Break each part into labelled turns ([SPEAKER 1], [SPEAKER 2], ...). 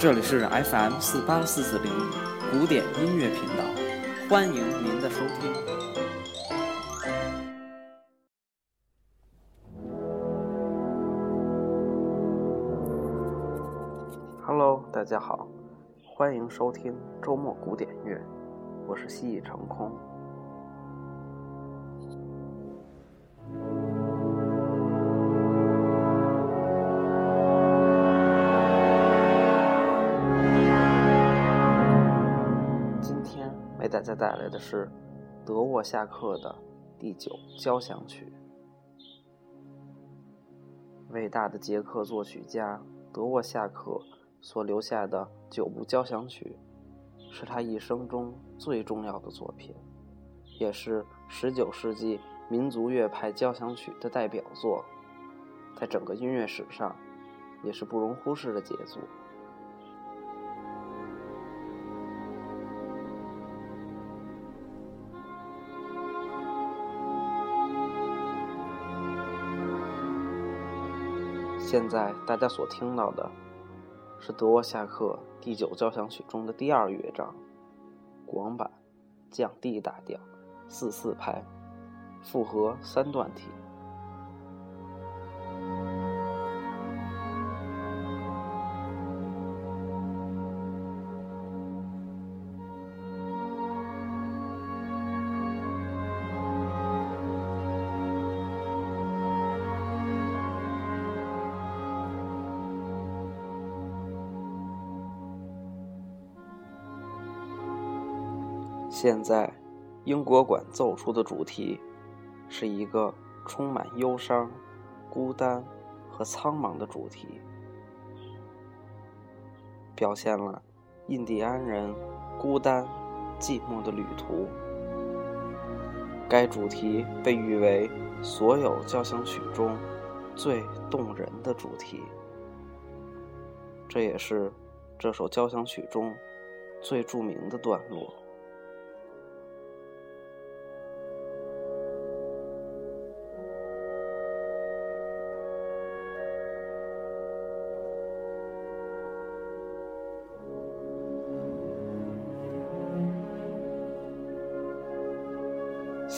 [SPEAKER 1] 这里是 FM 四八四四零古典音乐频道，欢迎您的收听。Hello，大家好，欢迎收听周末古典乐，我是蜥蜴成空。大家带来的是德沃夏克的第九交响曲。伟大的捷克作曲家德沃夏克所留下的九部交响曲，是他一生中最重要的作品，也是19世纪民族乐派交响曲的代表作，在整个音乐史上也是不容忽视的杰作。现在大家所听到的，是德沃夏克第九交响曲中的第二乐章，广版降 D 大调，四四拍，复合三段体。现在，英国馆奏出的主题是一个充满忧伤、孤单和苍茫的主题，表现了印第安人孤单、寂寞的旅途。该主题被誉为所有交响曲中最动人的主题，这也是这首交响曲中最著名的段落。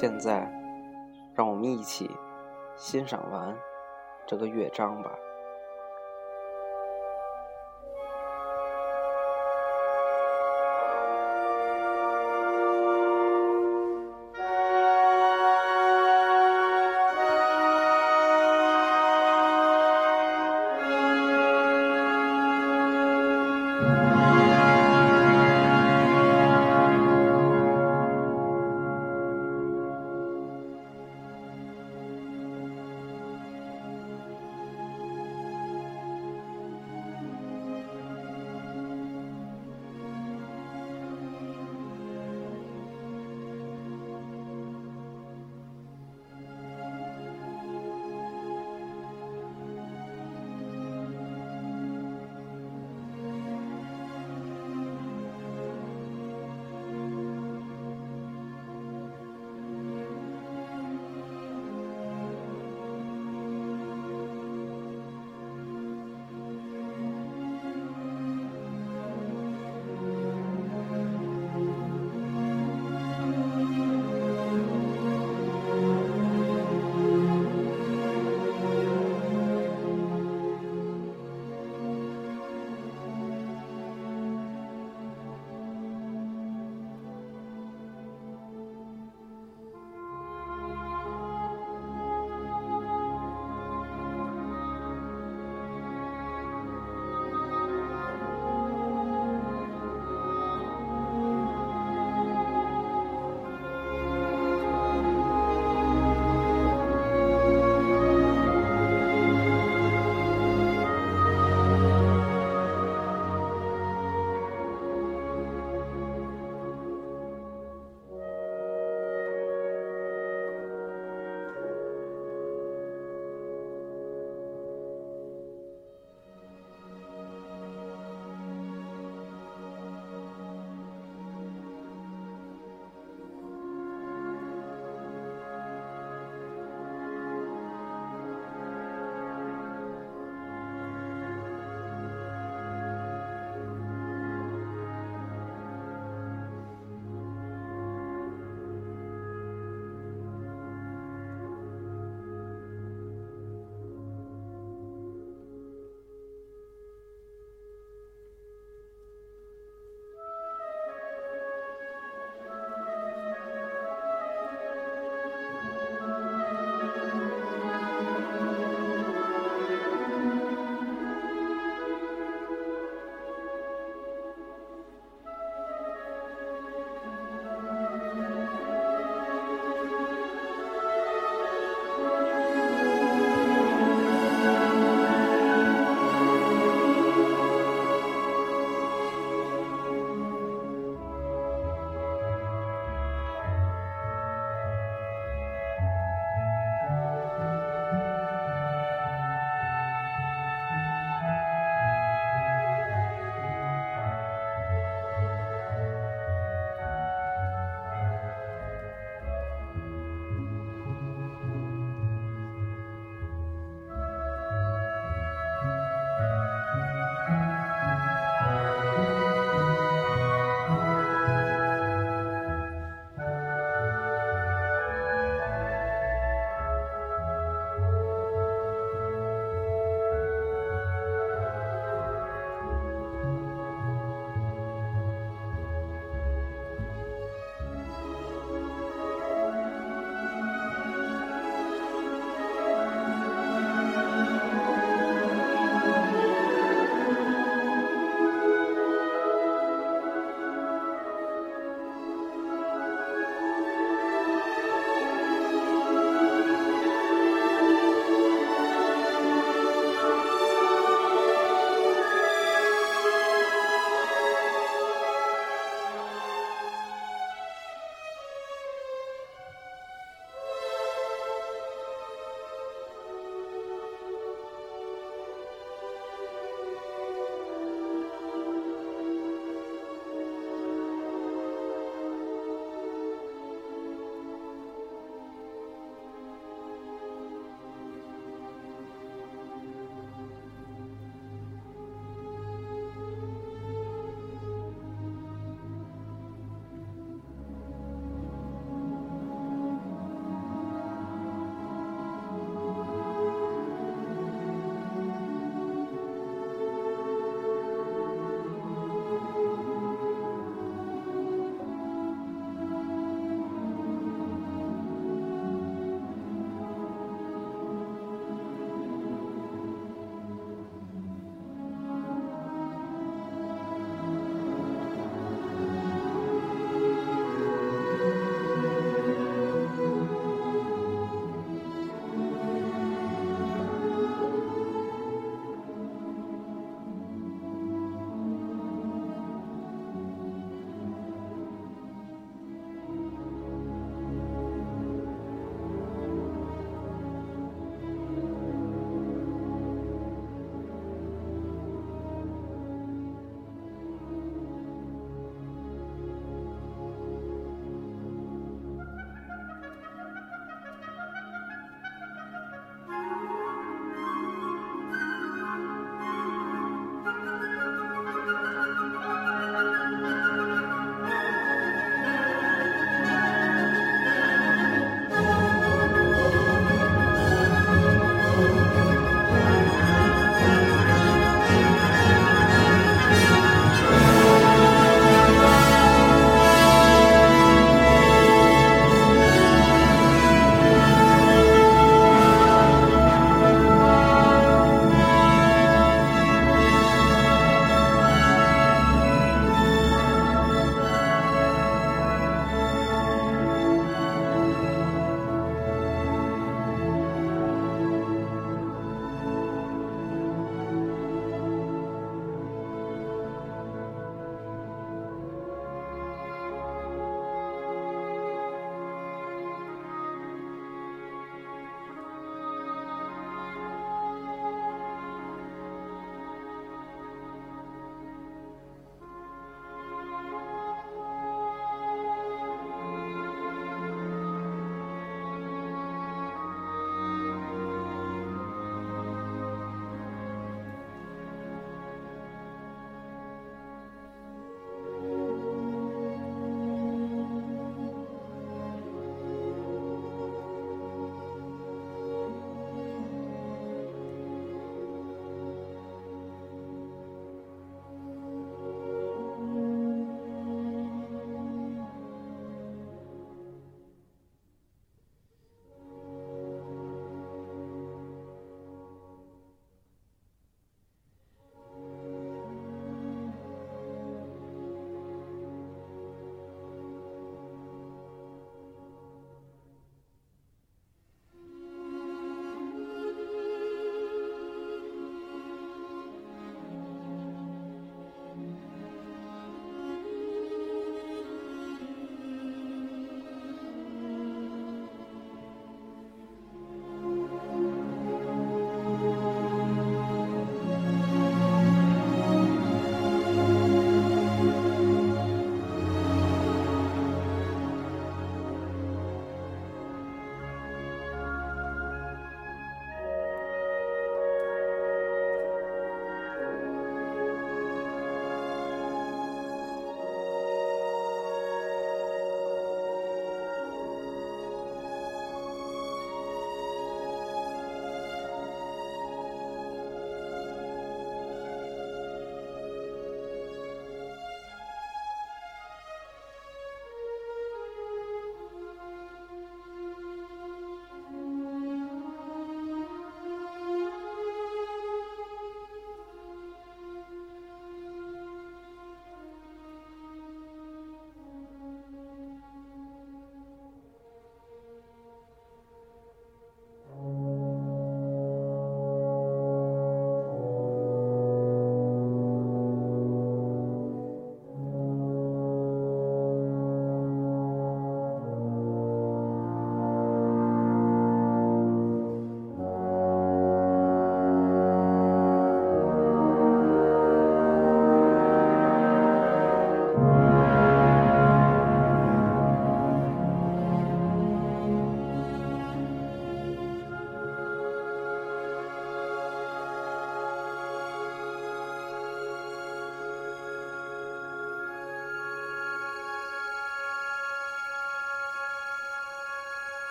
[SPEAKER 1] 现在让我们一起欣赏完这个乐章吧。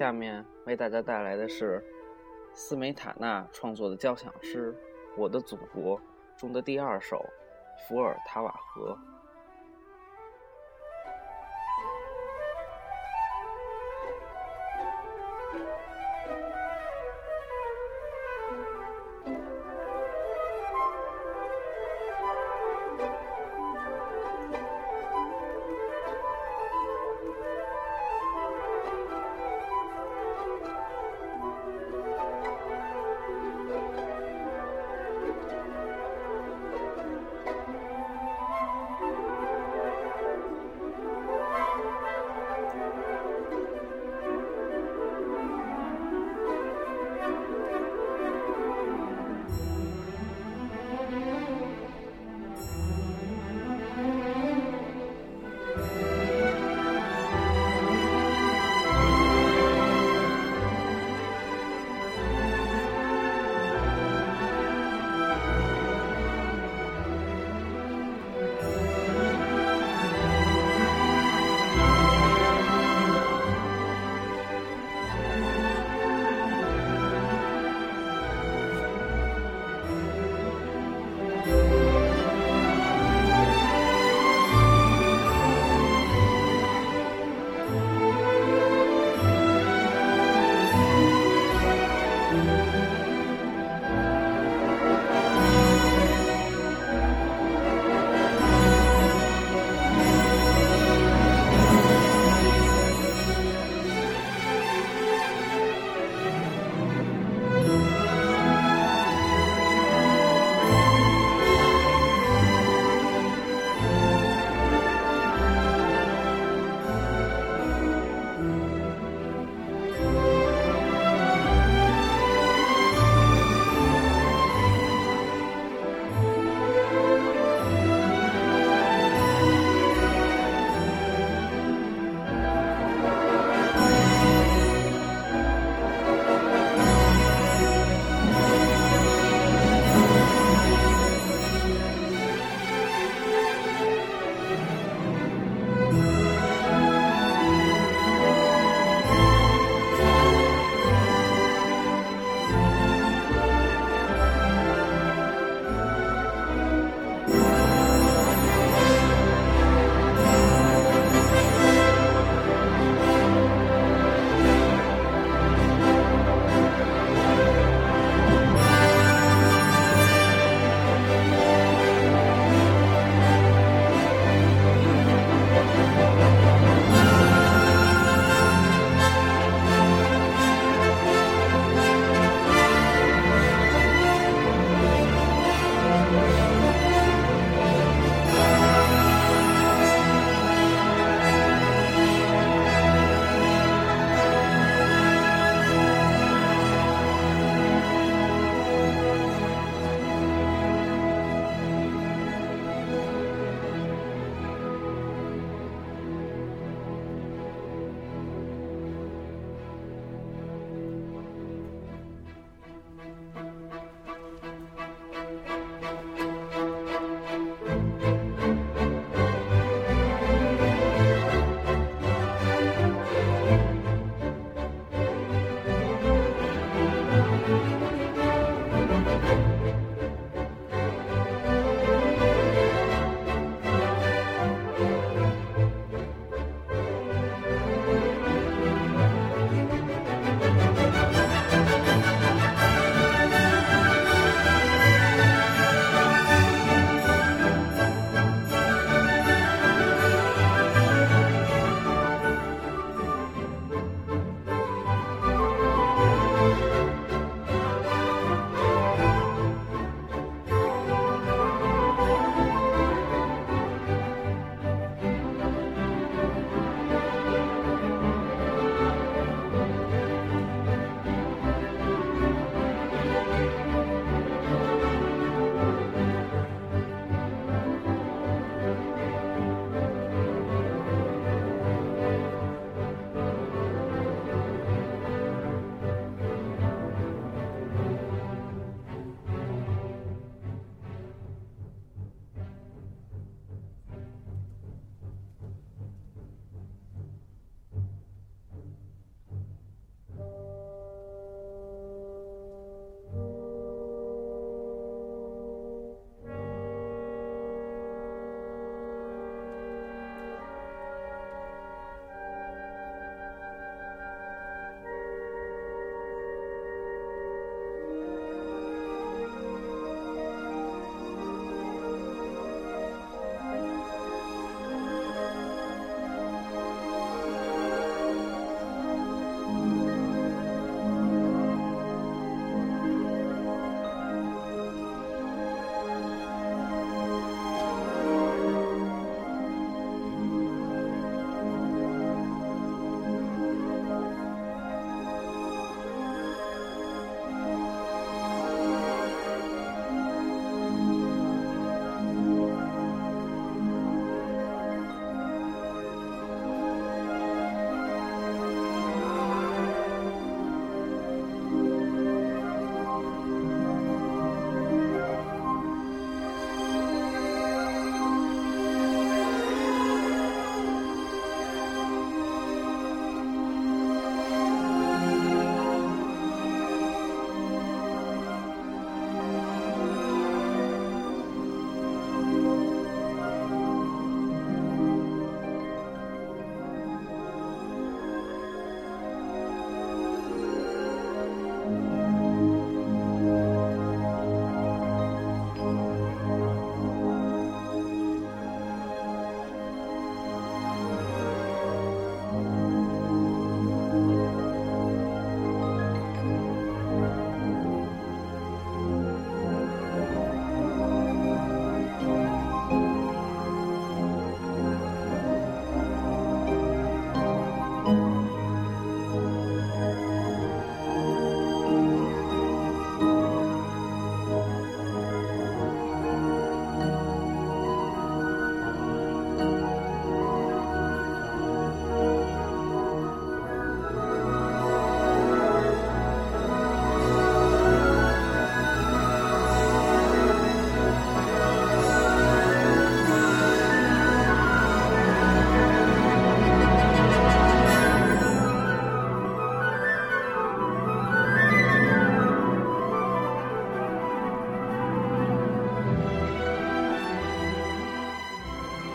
[SPEAKER 1] 下面为大家带来的是斯梅塔纳创作的交响诗《我的祖国》中的第二首《伏尔塔瓦河》。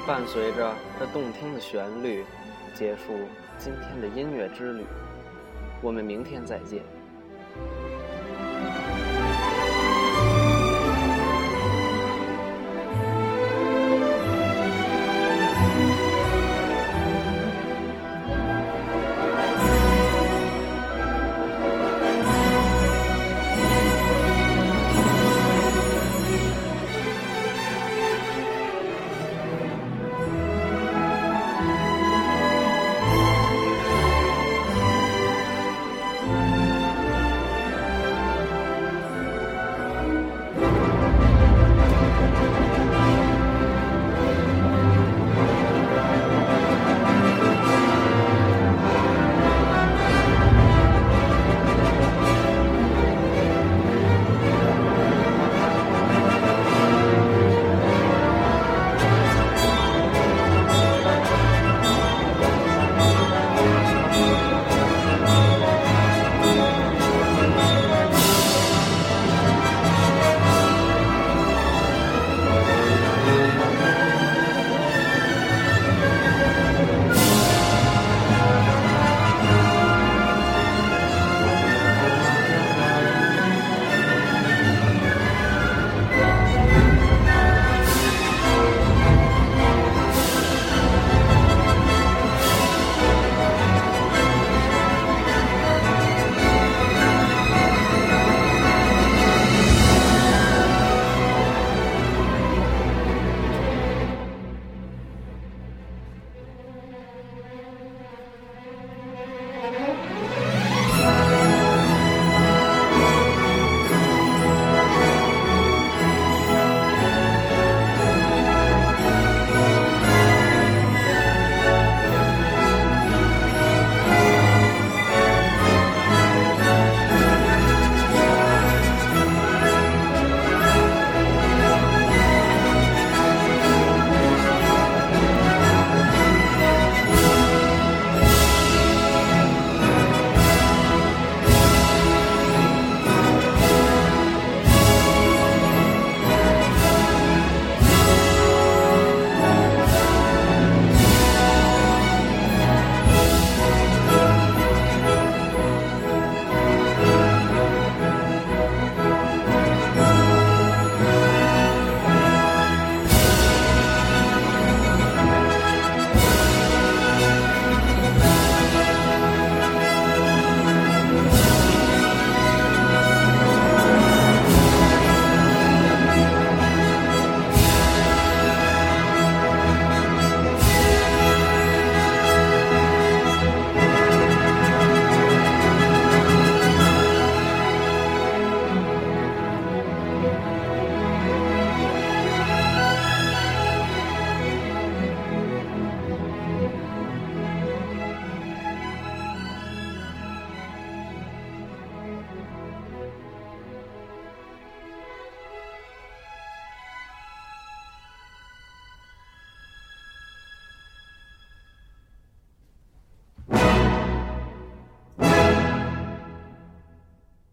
[SPEAKER 1] 伴随着这动听的旋律，结束今天的音乐之旅。我们明天再见。